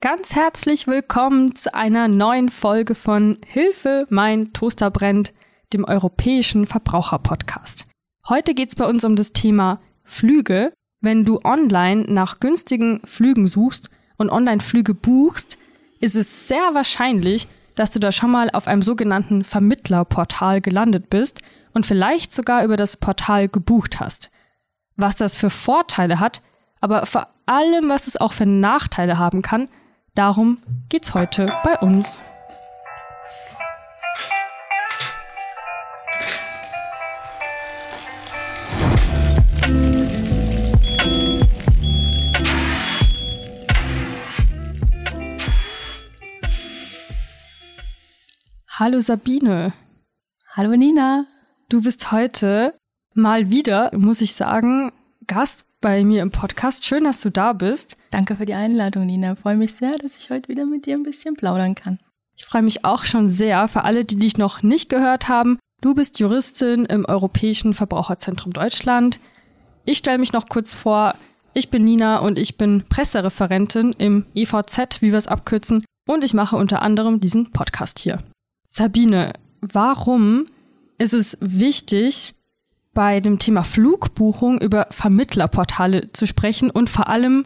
Ganz herzlich willkommen zu einer neuen Folge von Hilfe, mein Toaster brennt, dem europäischen Verbraucherpodcast. Heute geht's bei uns um das Thema Flüge. Wenn du online nach günstigen Flügen suchst und Online-Flüge buchst, ist es sehr wahrscheinlich, dass du da schon mal auf einem sogenannten Vermittlerportal gelandet bist und vielleicht sogar über das Portal gebucht hast. Was das für Vorteile hat, aber vor allem, was es auch für Nachteile haben kann, Darum geht's heute bei uns. Hallo Sabine. Hallo Nina. Du bist heute mal wieder, muss ich sagen, Gast bei mir im Podcast. Schön, dass du da bist. Danke für die Einladung, Nina. Ich freue mich sehr, dass ich heute wieder mit dir ein bisschen plaudern kann. Ich freue mich auch schon sehr. Für alle, die dich noch nicht gehört haben, du bist Juristin im Europäischen Verbraucherzentrum Deutschland. Ich stelle mich noch kurz vor. Ich bin Nina und ich bin Pressereferentin im EVZ, wie wir es abkürzen. Und ich mache unter anderem diesen Podcast hier. Sabine, warum ist es wichtig, bei dem Thema Flugbuchung über Vermittlerportale zu sprechen und vor allem,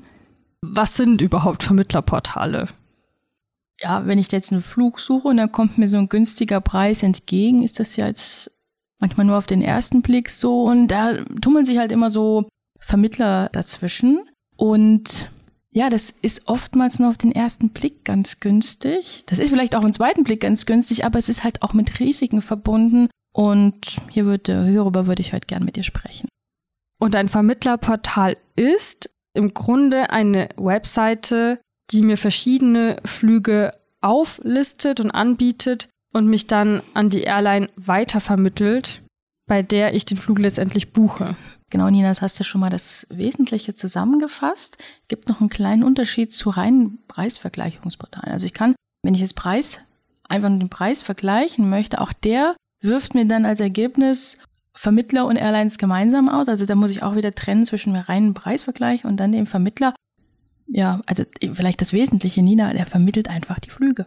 was sind überhaupt Vermittlerportale? Ja, wenn ich jetzt einen Flug suche und dann kommt mir so ein günstiger Preis entgegen, ist das ja jetzt manchmal nur auf den ersten Blick so und da tummeln sich halt immer so Vermittler dazwischen und ja, das ist oftmals nur auf den ersten Blick ganz günstig. Das ist vielleicht auch im zweiten Blick ganz günstig, aber es ist halt auch mit Risiken verbunden. Und hier würde, hierüber würde ich heute gern mit dir sprechen. Und ein Vermittlerportal ist im Grunde eine Webseite, die mir verschiedene Flüge auflistet und anbietet und mich dann an die Airline weitervermittelt, bei der ich den Flug letztendlich buche. Genau, Nina, das hast du schon mal das Wesentliche zusammengefasst. Gibt noch einen kleinen Unterschied zu reinen Preisvergleichungsportalen. Also ich kann, wenn ich jetzt Preis, einfach nur den Preis vergleichen möchte, auch der wirft mir dann als Ergebnis Vermittler und Airlines gemeinsam aus. Also da muss ich auch wieder trennen zwischen dem reinen Preisvergleich und dann dem Vermittler. Ja, also vielleicht das Wesentliche, Nina, der vermittelt einfach die Flüge.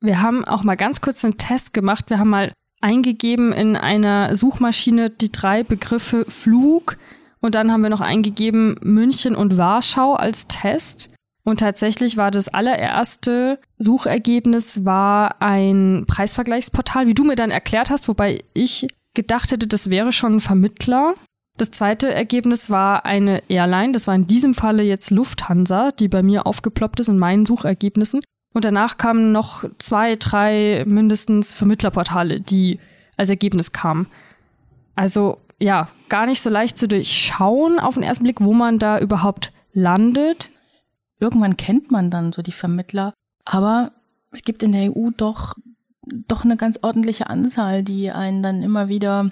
Wir haben auch mal ganz kurz einen Test gemacht. Wir haben mal eingegeben in einer Suchmaschine die drei Begriffe Flug und dann haben wir noch eingegeben München und Warschau als Test. Und tatsächlich war das allererste Suchergebnis war ein Preisvergleichsportal, wie du mir dann erklärt hast, wobei ich gedacht hätte, das wäre schon ein Vermittler. Das zweite Ergebnis war eine Airline, das war in diesem Falle jetzt Lufthansa, die bei mir aufgeploppt ist in meinen Suchergebnissen. Und danach kamen noch zwei, drei mindestens Vermittlerportale, die als Ergebnis kamen. Also ja, gar nicht so leicht zu durchschauen auf den ersten Blick, wo man da überhaupt landet irgendwann kennt man dann so die Vermittler. Aber es gibt in der EU doch, doch eine ganz ordentliche Anzahl, die einen dann immer wieder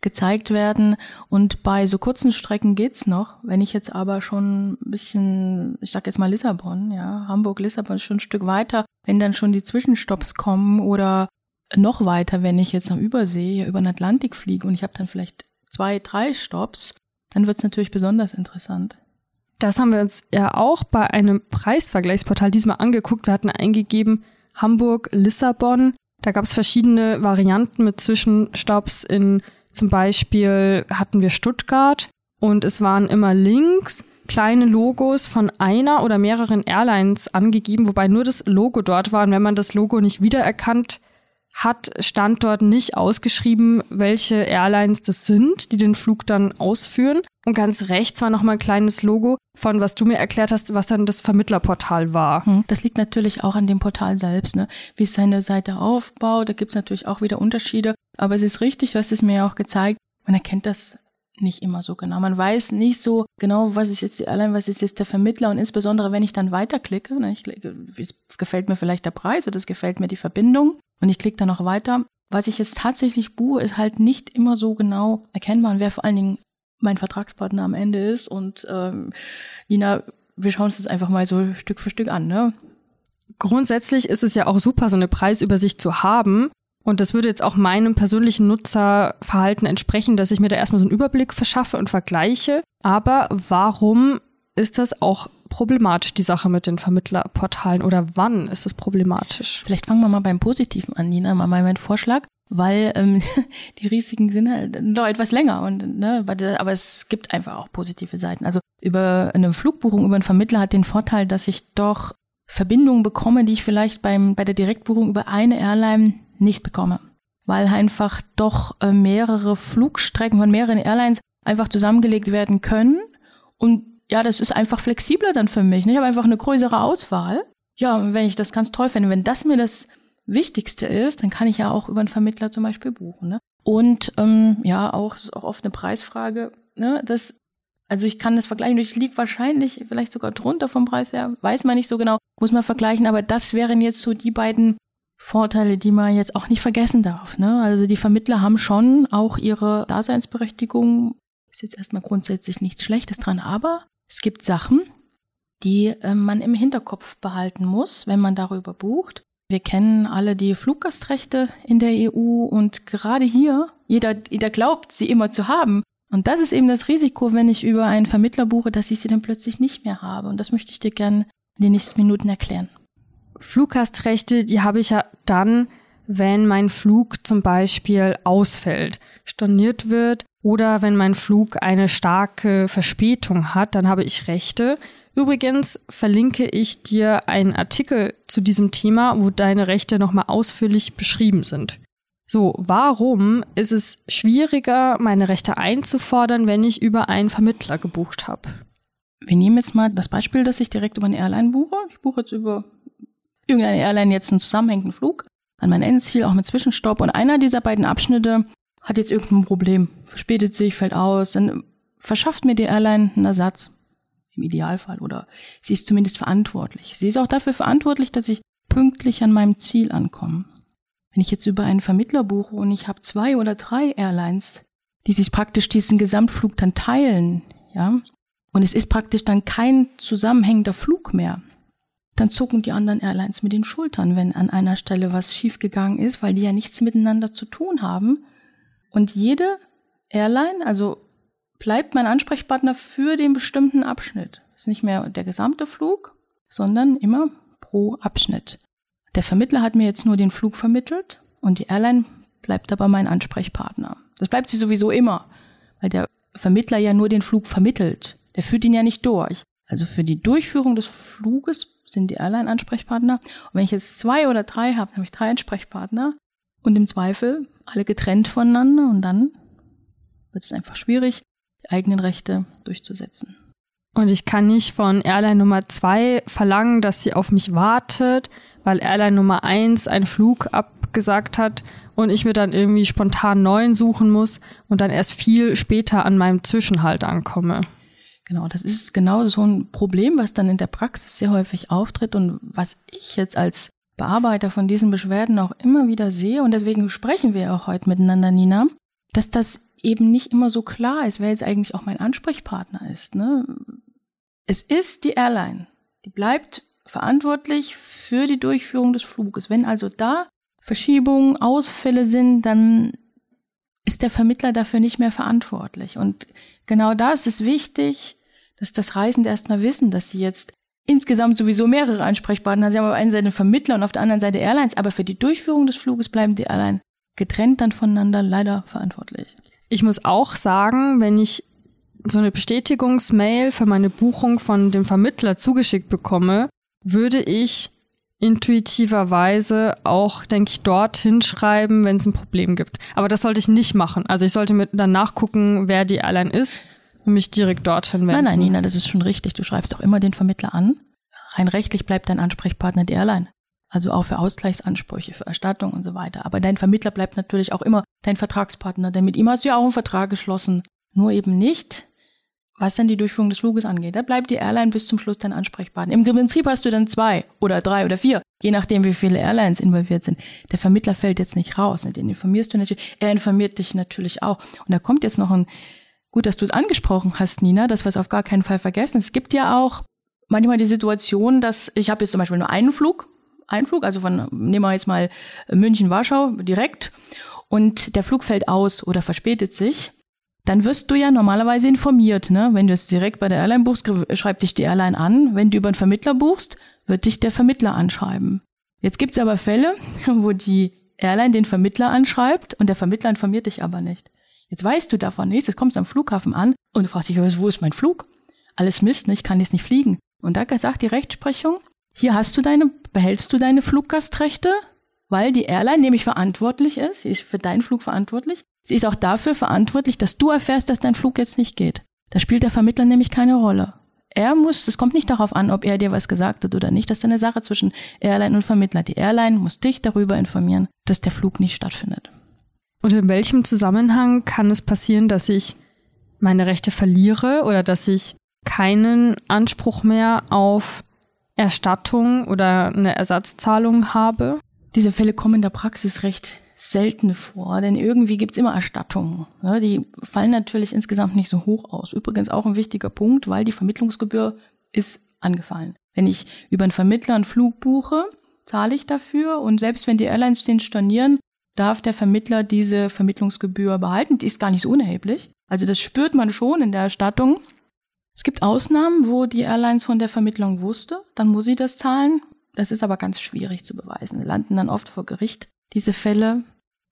gezeigt werden. Und bei so kurzen Strecken geht's noch. Wenn ich jetzt aber schon ein bisschen, ich sag jetzt mal Lissabon, ja, Hamburg, Lissabon schon ein Stück weiter, wenn dann schon die Zwischenstopps kommen oder noch weiter, wenn ich jetzt am Übersee über den Atlantik fliege und ich habe dann vielleicht zwei, drei Stops, dann wird's natürlich besonders interessant. Das haben wir uns ja auch bei einem Preisvergleichsportal diesmal angeguckt. Wir hatten eingegeben Hamburg, Lissabon. Da gab es verschiedene Varianten mit Zwischenstopps. In zum Beispiel hatten wir Stuttgart und es waren immer Links kleine Logos von einer oder mehreren Airlines angegeben, wobei nur das Logo dort war. Und wenn man das Logo nicht wiedererkannt hat, stand dort nicht ausgeschrieben, welche Airlines das sind, die den Flug dann ausführen. Und ganz rechts war nochmal ein kleines Logo von, was du mir erklärt hast, was dann das Vermittlerportal war. Hm, das liegt natürlich auch an dem Portal selbst, ne? wie es seine Seite aufbaut. Da gibt es natürlich auch wieder Unterschiede. Aber es ist richtig, du hast es mir ja auch gezeigt, man erkennt das nicht immer so genau. Man weiß nicht so genau, was ist jetzt die Airline, was ist jetzt der Vermittler und insbesondere, wenn ich dann weiterklicke, ne, ich gefällt mir vielleicht der Preis oder es gefällt mir die Verbindung und ich klicke dann noch weiter. Was ich jetzt tatsächlich buche, ist halt nicht immer so genau erkennbar wer vor allen Dingen mein Vertragspartner am Ende ist. Und ähm, Nina, wir schauen uns das einfach mal so Stück für Stück an. Ne? Grundsätzlich ist es ja auch super, so eine Preisübersicht zu haben. Und das würde jetzt auch meinem persönlichen Nutzerverhalten entsprechen, dass ich mir da erstmal so einen Überblick verschaffe und vergleiche. Aber warum ist das auch problematisch, die Sache mit den Vermittlerportalen oder wann ist es problematisch? Vielleicht fangen wir mal beim Positiven an, Nina, mal mein Vorschlag, weil ähm, die Risiken sind halt noch etwas länger und ne, aber es gibt einfach auch positive Seiten. Also über eine Flugbuchung über einen Vermittler hat den Vorteil, dass ich doch Verbindungen bekomme, die ich vielleicht beim bei der Direktbuchung über eine Airline nicht bekomme, weil einfach doch äh, mehrere Flugstrecken von mehreren Airlines einfach zusammengelegt werden können und ja, das ist einfach flexibler dann für mich. Ne? Ich habe einfach eine größere Auswahl. Ja, wenn ich das ganz toll finde, wenn das mir das Wichtigste ist, dann kann ich ja auch über einen Vermittler zum Beispiel buchen. Ne? Und ähm, ja, auch, ist auch oft eine Preisfrage. Ne? Das, also ich kann das vergleichen. Ich liege wahrscheinlich vielleicht sogar drunter vom Preis her. Weiß man nicht so genau, muss man vergleichen. Aber das wären jetzt so die beiden Vorteile, die man jetzt auch nicht vergessen darf. Ne? Also die Vermittler haben schon auch ihre Daseinsberechtigung. Ist jetzt erstmal grundsätzlich nichts Schlechtes dran, aber es gibt Sachen, die äh, man im Hinterkopf behalten muss, wenn man darüber bucht. Wir kennen alle die Fluggastrechte in der EU und gerade hier, jeder, jeder glaubt, sie immer zu haben. Und das ist eben das Risiko, wenn ich über einen Vermittler buche, dass ich sie dann plötzlich nicht mehr habe. Und das möchte ich dir gerne in den nächsten Minuten erklären. Fluggastrechte, die habe ich ja dann, wenn mein Flug zum Beispiel ausfällt, storniert wird oder wenn mein Flug eine starke Verspätung hat, dann habe ich Rechte. Übrigens verlinke ich dir einen Artikel zu diesem Thema, wo deine Rechte nochmal ausführlich beschrieben sind. So, warum ist es schwieriger, meine Rechte einzufordern, wenn ich über einen Vermittler gebucht habe? Wir nehmen jetzt mal das Beispiel, dass ich direkt über eine Airline buche. Ich buche jetzt über irgendeine Airline jetzt einen zusammenhängenden Flug an mein Endziel, auch mit Zwischenstopp. Und einer dieser beiden Abschnitte hat jetzt irgendein Problem, verspätet sich, fällt aus, dann verschafft mir die Airline einen Ersatz. Im Idealfall. Oder sie ist zumindest verantwortlich. Sie ist auch dafür verantwortlich, dass ich pünktlich an meinem Ziel ankomme. Wenn ich jetzt über einen Vermittler buche und ich habe zwei oder drei Airlines, die sich praktisch diesen Gesamtflug dann teilen, ja, und es ist praktisch dann kein zusammenhängender Flug mehr, dann zucken die anderen Airlines mit den Schultern, wenn an einer Stelle was schiefgegangen ist, weil die ja nichts miteinander zu tun haben, und jede Airline, also bleibt mein Ansprechpartner für den bestimmten Abschnitt. ist nicht mehr der gesamte Flug, sondern immer pro Abschnitt. Der Vermittler hat mir jetzt nur den Flug vermittelt und die Airline bleibt aber mein Ansprechpartner. Das bleibt sie sowieso immer, weil der Vermittler ja nur den Flug vermittelt. Der führt ihn ja nicht durch. Also für die Durchführung des Fluges sind die Airline-Ansprechpartner. Und wenn ich jetzt zwei oder drei habe, dann habe ich drei Ansprechpartner. Und im Zweifel alle getrennt voneinander und dann wird es einfach schwierig, die eigenen Rechte durchzusetzen. Und ich kann nicht von Airline Nummer zwei verlangen, dass sie auf mich wartet, weil Airline Nummer eins einen Flug abgesagt hat und ich mir dann irgendwie spontan neuen suchen muss und dann erst viel später an meinem Zwischenhalt ankomme. Genau, das ist genau so ein Problem, was dann in der Praxis sehr häufig auftritt und was ich jetzt als Bearbeiter von diesen Beschwerden auch immer wieder sehe, und deswegen sprechen wir auch heute miteinander, Nina, dass das eben nicht immer so klar ist, wer jetzt eigentlich auch mein Ansprechpartner ist. Ne? Es ist die Airline, die bleibt verantwortlich für die Durchführung des Fluges. Wenn also da Verschiebungen, Ausfälle sind, dann ist der Vermittler dafür nicht mehr verantwortlich. Und genau da ist es wichtig, dass das Reisende erstmal wissen, dass sie jetzt insgesamt sowieso mehrere Ansprechpartner. Sie haben auf einer Seite Vermittler und auf der anderen Seite Airlines, aber für die Durchführung des Fluges bleiben die Airlines getrennt dann voneinander leider verantwortlich. Ich muss auch sagen, wenn ich so eine Bestätigungsmail für meine Buchung von dem Vermittler zugeschickt bekomme, würde ich intuitiverweise auch, denke ich, dort hinschreiben, wenn es ein Problem gibt. Aber das sollte ich nicht machen. Also ich sollte mit dann nachgucken, wer die Airline ist mich direkt dorthin wenden. Nein, nein, Nina, das ist schon richtig. Du schreibst doch immer den Vermittler an. Rein rechtlich bleibt dein Ansprechpartner die Airline. Also auch für Ausgleichsansprüche, für Erstattung und so weiter. Aber dein Vermittler bleibt natürlich auch immer dein Vertragspartner, denn mit ihm hast du ja auch einen Vertrag geschlossen. Nur eben nicht, was dann die Durchführung des Fluges angeht. Da bleibt die Airline bis zum Schluss dein Ansprechpartner. Im Prinzip hast du dann zwei oder drei oder vier, je nachdem, wie viele Airlines involviert sind. Der Vermittler fällt jetzt nicht raus. Den informierst du natürlich. Er informiert dich natürlich auch. Und da kommt jetzt noch ein Gut, dass du es angesprochen hast, Nina, dass wir es auf gar keinen Fall vergessen. Es gibt ja auch manchmal die Situation, dass ich habe jetzt zum Beispiel nur einen Flug, einen Flug, also von, nehmen wir jetzt mal München-Warschau direkt und der Flug fällt aus oder verspätet sich. dann wirst du ja normalerweise informiert. Ne? Wenn du es direkt bei der Airline buchst, schreibt dich die Airline an. Wenn du über einen Vermittler buchst, wird dich der Vermittler anschreiben. Jetzt gibt es aber Fälle, wo die Airline den Vermittler anschreibt und der Vermittler informiert dich aber nicht. Jetzt weißt du davon nichts, jetzt kommst du am Flughafen an und du fragst dich, wo ist mein Flug? Alles Mist, ne? ich kann jetzt nicht fliegen. Und da sagt die Rechtsprechung, hier hast du deine, behältst du deine Fluggastrechte, weil die Airline nämlich verantwortlich ist, sie ist für deinen Flug verantwortlich. Sie ist auch dafür verantwortlich, dass du erfährst, dass dein Flug jetzt nicht geht. Da spielt der Vermittler nämlich keine Rolle. Er muss, es kommt nicht darauf an, ob er dir was gesagt hat oder nicht. Das ist eine Sache zwischen Airline und Vermittler. Die Airline muss dich darüber informieren, dass der Flug nicht stattfindet. Und in welchem Zusammenhang kann es passieren, dass ich meine Rechte verliere oder dass ich keinen Anspruch mehr auf Erstattung oder eine Ersatzzahlung habe? Diese Fälle kommen in der Praxis recht selten vor, denn irgendwie gibt's immer Erstattungen. Ne? Die fallen natürlich insgesamt nicht so hoch aus. Übrigens auch ein wichtiger Punkt, weil die Vermittlungsgebühr ist angefallen. Wenn ich über einen Vermittler einen Flug buche, zahle ich dafür und selbst wenn die Airlines den stornieren, darf der Vermittler diese Vermittlungsgebühr behalten. Die ist gar nicht so unerheblich. Also das spürt man schon in der Erstattung. Es gibt Ausnahmen, wo die Airlines von der Vermittlung wusste, dann muss sie das zahlen. Das ist aber ganz schwierig zu beweisen. Sie landen dann oft vor Gericht, diese Fälle.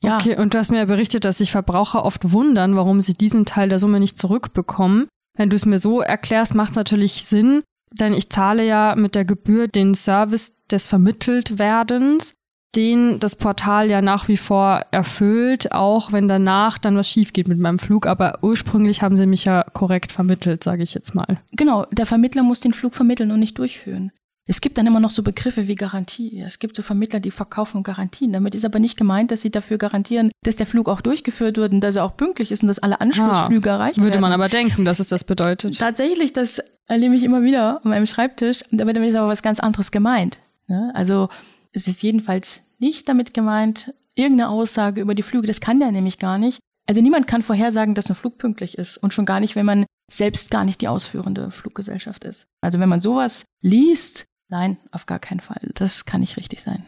Ja. Okay, und du hast mir ja berichtet, dass sich Verbraucher oft wundern, warum sie diesen Teil der Summe nicht zurückbekommen. Wenn du es mir so erklärst, macht es natürlich Sinn, denn ich zahle ja mit der Gebühr den Service des Vermitteltwerdens den das Portal ja nach wie vor erfüllt, auch wenn danach dann was schief geht mit meinem Flug. Aber ursprünglich haben sie mich ja korrekt vermittelt, sage ich jetzt mal. Genau, der Vermittler muss den Flug vermitteln und nicht durchführen. Es gibt dann immer noch so Begriffe wie Garantie. Es gibt so Vermittler, die verkaufen Garantien. Damit ist aber nicht gemeint, dass sie dafür garantieren, dass der Flug auch durchgeführt wird und dass er auch pünktlich ist und dass alle Anschlussflüge ah, erreicht würde werden. Würde man aber denken, dass es das bedeutet. Tatsächlich, das erlebe ich immer wieder an meinem Schreibtisch. Damit ist aber was ganz anderes gemeint. Also es ist jedenfalls nicht damit gemeint, irgendeine Aussage über die Flüge. Das kann der nämlich gar nicht. Also niemand kann vorhersagen, dass ein Flug pünktlich ist. Und schon gar nicht, wenn man selbst gar nicht die ausführende Fluggesellschaft ist. Also wenn man sowas liest, nein, auf gar keinen Fall. Das kann nicht richtig sein.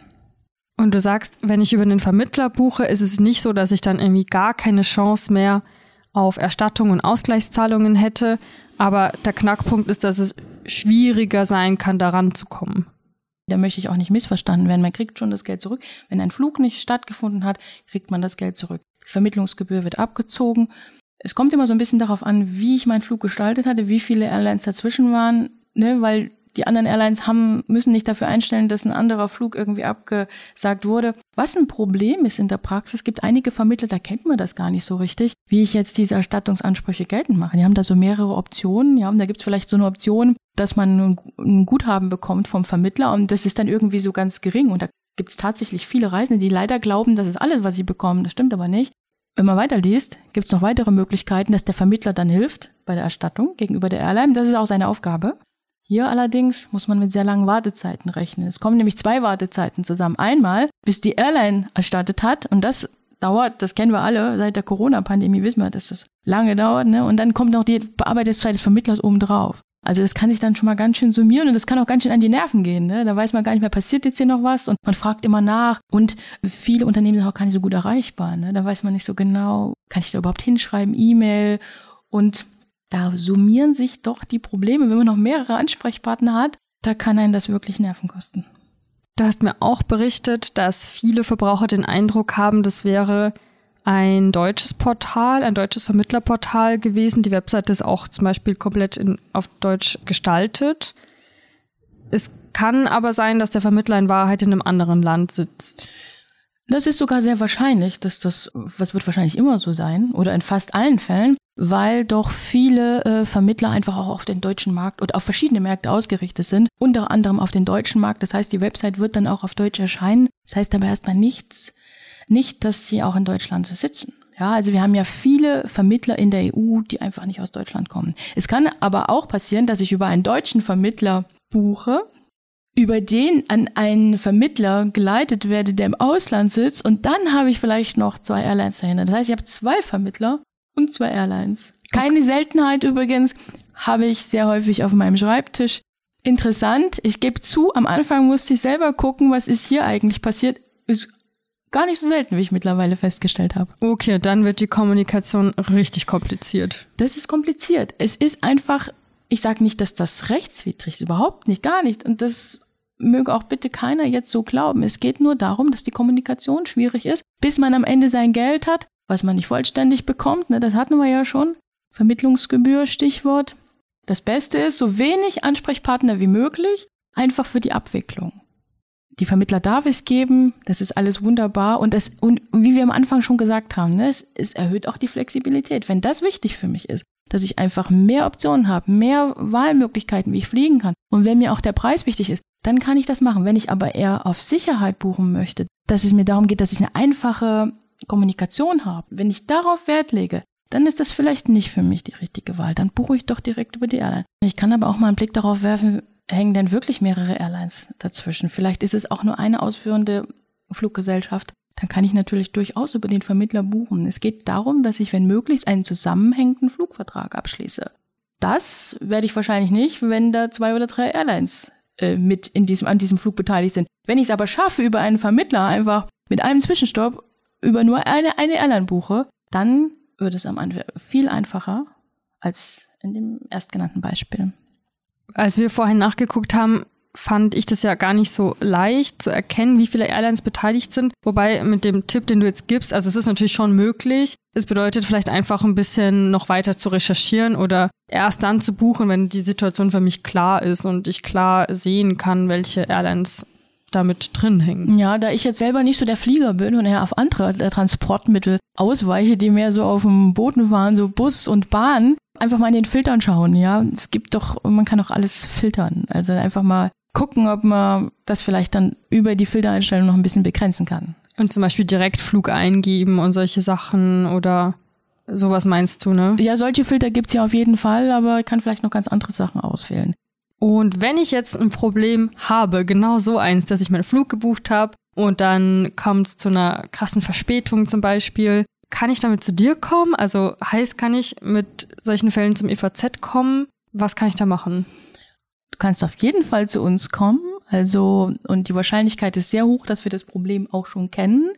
Und du sagst, wenn ich über einen Vermittler buche, ist es nicht so, dass ich dann irgendwie gar keine Chance mehr auf Erstattung und Ausgleichszahlungen hätte. Aber der Knackpunkt ist, dass es schwieriger sein kann, daran zu kommen. Da möchte ich auch nicht missverstanden werden. Man kriegt schon das Geld zurück. Wenn ein Flug nicht stattgefunden hat, kriegt man das Geld zurück. Die Vermittlungsgebühr wird abgezogen. Es kommt immer so ein bisschen darauf an, wie ich meinen Flug gestaltet hatte, wie viele Airlines dazwischen waren, ne, weil die anderen Airlines haben, müssen nicht dafür einstellen, dass ein anderer Flug irgendwie abgesagt wurde. Was ein Problem ist in der Praxis, gibt einige Vermittler, da kennt man das gar nicht so richtig, wie ich jetzt diese Erstattungsansprüche geltend mache. Die haben da so mehrere Optionen, ja, und da gibt es vielleicht so eine Option, dass man ein Guthaben bekommt vom Vermittler und das ist dann irgendwie so ganz gering. Und da gibt es tatsächlich viele Reisende, die leider glauben, das ist alles, was sie bekommen. Das stimmt aber nicht. Wenn man weiterliest, gibt es noch weitere Möglichkeiten, dass der Vermittler dann hilft bei der Erstattung gegenüber der Airline. Das ist auch seine Aufgabe. Hier allerdings muss man mit sehr langen Wartezeiten rechnen. Es kommen nämlich zwei Wartezeiten zusammen. Einmal, bis die Airline erstattet hat und das dauert, das kennen wir alle, seit der Corona-Pandemie wissen wir, dass das lange dauert, ne? Und dann kommt noch die Bearbeitungszeit des Vermittlers obendrauf. Also das kann sich dann schon mal ganz schön summieren und das kann auch ganz schön an die Nerven gehen. Ne? Da weiß man gar nicht mehr, passiert jetzt hier noch was und man fragt immer nach. Und viele Unternehmen sind auch gar nicht so gut erreichbar. Ne? Da weiß man nicht so genau, kann ich da überhaupt hinschreiben, E-Mail und da summieren sich doch die Probleme, wenn man noch mehrere Ansprechpartner hat. Da kann einen das wirklich Nerven kosten. Du hast mir auch berichtet, dass viele Verbraucher den Eindruck haben, das wäre ein deutsches Portal, ein deutsches Vermittlerportal gewesen. Die Webseite ist auch zum Beispiel komplett in, auf Deutsch gestaltet. Es kann aber sein, dass der Vermittler in Wahrheit in einem anderen Land sitzt. Das ist sogar sehr wahrscheinlich, dass das, was wird wahrscheinlich immer so sein, oder in fast allen Fällen, weil doch viele äh, Vermittler einfach auch auf den deutschen Markt oder auf verschiedene Märkte ausgerichtet sind, unter anderem auf den deutschen Markt. Das heißt, die Website wird dann auch auf Deutsch erscheinen. Das heißt aber erstmal nichts, nicht, dass sie auch in Deutschland sitzen. Ja, also wir haben ja viele Vermittler in der EU, die einfach nicht aus Deutschland kommen. Es kann aber auch passieren, dass ich über einen deutschen Vermittler buche, über den an einen Vermittler geleitet werde, der im Ausland sitzt und dann habe ich vielleicht noch zwei Airlines dahinter. Das heißt, ich habe zwei Vermittler und zwei Airlines. Keine Seltenheit übrigens, habe ich sehr häufig auf meinem Schreibtisch. Interessant, ich gebe zu, am Anfang musste ich selber gucken, was ist hier eigentlich passiert. Ist Gar nicht so selten, wie ich mittlerweile festgestellt habe. Okay, dann wird die Kommunikation richtig kompliziert. Das ist kompliziert. Es ist einfach, ich sage nicht, dass das rechtswidrig ist, überhaupt nicht, gar nicht. Und das möge auch bitte keiner jetzt so glauben. Es geht nur darum, dass die Kommunikation schwierig ist, bis man am Ende sein Geld hat, was man nicht vollständig bekommt. Ne, das hatten wir ja schon. Vermittlungsgebühr, Stichwort. Das Beste ist, so wenig Ansprechpartner wie möglich, einfach für die Abwicklung die Vermittler darf es geben, das ist alles wunderbar und das und wie wir am Anfang schon gesagt haben, ne, es, es erhöht auch die Flexibilität. Wenn das wichtig für mich ist, dass ich einfach mehr Optionen habe, mehr Wahlmöglichkeiten, wie ich fliegen kann und wenn mir auch der Preis wichtig ist, dann kann ich das machen. Wenn ich aber eher auf Sicherheit buchen möchte, dass es mir darum geht, dass ich eine einfache Kommunikation habe, wenn ich darauf Wert lege, dann ist das vielleicht nicht für mich die richtige Wahl. Dann buche ich doch direkt über die Airline. Ich kann aber auch mal einen Blick darauf werfen, hängen denn wirklich mehrere Airlines dazwischen? Vielleicht ist es auch nur eine ausführende Fluggesellschaft. Dann kann ich natürlich durchaus über den Vermittler buchen. Es geht darum, dass ich, wenn möglich, einen zusammenhängenden Flugvertrag abschließe. Das werde ich wahrscheinlich nicht, wenn da zwei oder drei Airlines äh, mit in diesem, an diesem Flug beteiligt sind. Wenn ich es aber schaffe, über einen Vermittler einfach mit einem Zwischenstopp über nur eine, eine Airline buche, dann wird es am Anfang viel einfacher als in dem erstgenannten Beispiel als wir vorhin nachgeguckt haben, fand ich das ja gar nicht so leicht zu erkennen, wie viele Airlines beteiligt sind. Wobei mit dem Tipp, den du jetzt gibst, also es ist natürlich schon möglich. Es bedeutet vielleicht einfach ein bisschen noch weiter zu recherchieren oder erst dann zu buchen, wenn die Situation für mich klar ist und ich klar sehen kann, welche Airlines damit drin hängen. Ja, da ich jetzt selber nicht so der Flieger bin und eher auf andere Transportmittel ausweiche, die mehr so auf dem Boden fahren, so Bus und Bahn, einfach mal in den Filtern schauen, ja. Es gibt doch, man kann doch alles filtern. Also einfach mal gucken, ob man das vielleicht dann über die Filtereinstellung noch ein bisschen begrenzen kann. Und zum Beispiel Direktflug eingeben und solche Sachen oder sowas meinst du, ne? Ja, solche Filter gibt's ja auf jeden Fall, aber ich kann vielleicht noch ganz andere Sachen auswählen. Und wenn ich jetzt ein Problem habe, genau so eins, dass ich meinen Flug gebucht habe und dann kommt es zu einer krassen Verspätung zum Beispiel, kann ich damit zu dir kommen? Also heißt, kann ich mit solchen Fällen zum EVZ kommen? Was kann ich da machen? Du kannst auf jeden Fall zu uns kommen. Also, und die Wahrscheinlichkeit ist sehr hoch, dass wir das Problem auch schon kennen.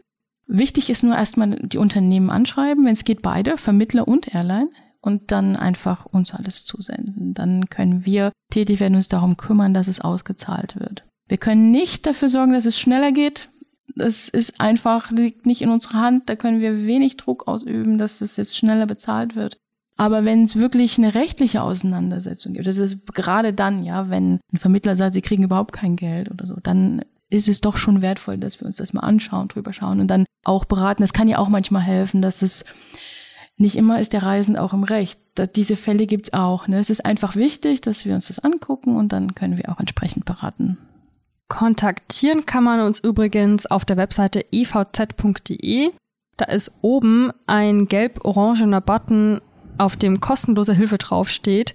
Wichtig ist nur erstmal die Unternehmen anschreiben, wenn es geht, beide, Vermittler und Airline, und dann einfach uns alles zusenden. Dann können wir tätig werden, uns darum kümmern, dass es ausgezahlt wird. Wir können nicht dafür sorgen, dass es schneller geht. Das ist einfach, liegt nicht in unserer Hand. Da können wir wenig Druck ausüben, dass es jetzt schneller bezahlt wird. Aber wenn es wirklich eine rechtliche Auseinandersetzung gibt, das ist gerade dann, ja, wenn ein Vermittler sagt, sie kriegen überhaupt kein Geld oder so, dann ist es doch schon wertvoll, dass wir uns das mal anschauen, drüber schauen und dann auch beraten. Das kann ja auch manchmal helfen, dass es nicht immer ist der Reisende auch im Recht. Das, diese Fälle gibt's auch. Ne? Es ist einfach wichtig, dass wir uns das angucken und dann können wir auch entsprechend beraten. Kontaktieren kann man uns übrigens auf der Webseite evz.de. Da ist oben ein gelb-orangener Button, auf dem kostenlose Hilfe draufsteht.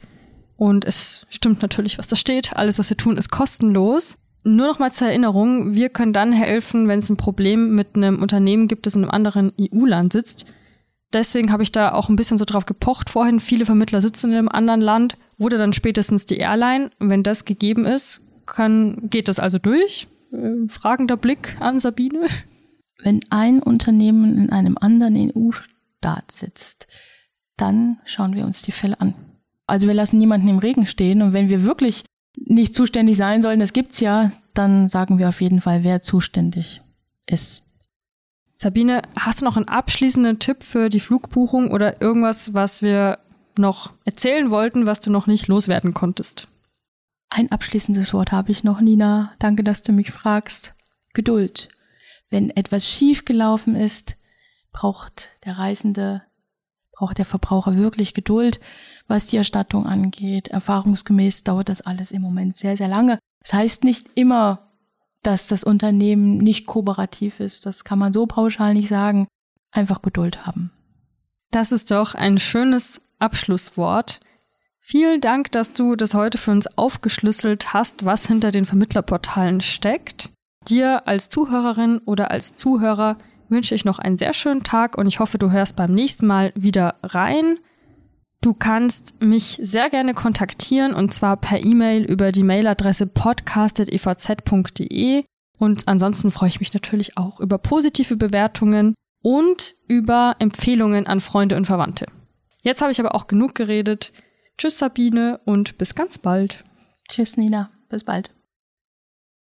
Und es stimmt natürlich, was da steht. Alles, was wir tun, ist kostenlos. Nur noch mal zur Erinnerung, wir können dann helfen, wenn es ein Problem mit einem Unternehmen gibt, das in einem anderen EU-Land sitzt. Deswegen habe ich da auch ein bisschen so drauf gepocht vorhin. Viele Vermittler sitzen in einem anderen Land, wurde dann spätestens die Airline. wenn das gegeben ist, kann, geht das also durch? Äh, fragender Blick an Sabine. Wenn ein Unternehmen in einem anderen EU-Staat sitzt, dann schauen wir uns die Fälle an. Also wir lassen niemanden im Regen stehen und wenn wir wirklich nicht zuständig sein sollen, das gibt's ja, dann sagen wir auf jeden Fall, wer zuständig ist. Sabine, hast du noch einen abschließenden Tipp für die Flugbuchung oder irgendwas, was wir noch erzählen wollten, was du noch nicht loswerden konntest? Ein abschließendes Wort habe ich noch, Nina. Danke, dass du mich fragst. Geduld. Wenn etwas schief gelaufen ist, braucht der Reisende, braucht der Verbraucher wirklich Geduld, was die Erstattung angeht. Erfahrungsgemäß dauert das alles im Moment sehr, sehr lange. Das heißt nicht immer, dass das Unternehmen nicht kooperativ ist. Das kann man so pauschal nicht sagen. Einfach Geduld haben. Das ist doch ein schönes Abschlusswort. Vielen Dank, dass du das heute für uns aufgeschlüsselt hast, was hinter den Vermittlerportalen steckt. Dir als Zuhörerin oder als Zuhörer wünsche ich noch einen sehr schönen Tag und ich hoffe, du hörst beim nächsten Mal wieder rein. Du kannst mich sehr gerne kontaktieren und zwar per E-Mail über die Mailadresse podcast.evz.de. Und ansonsten freue ich mich natürlich auch über positive Bewertungen und über Empfehlungen an Freunde und Verwandte. Jetzt habe ich aber auch genug geredet. Tschüss Sabine und bis ganz bald. Tschüss Nina, bis bald.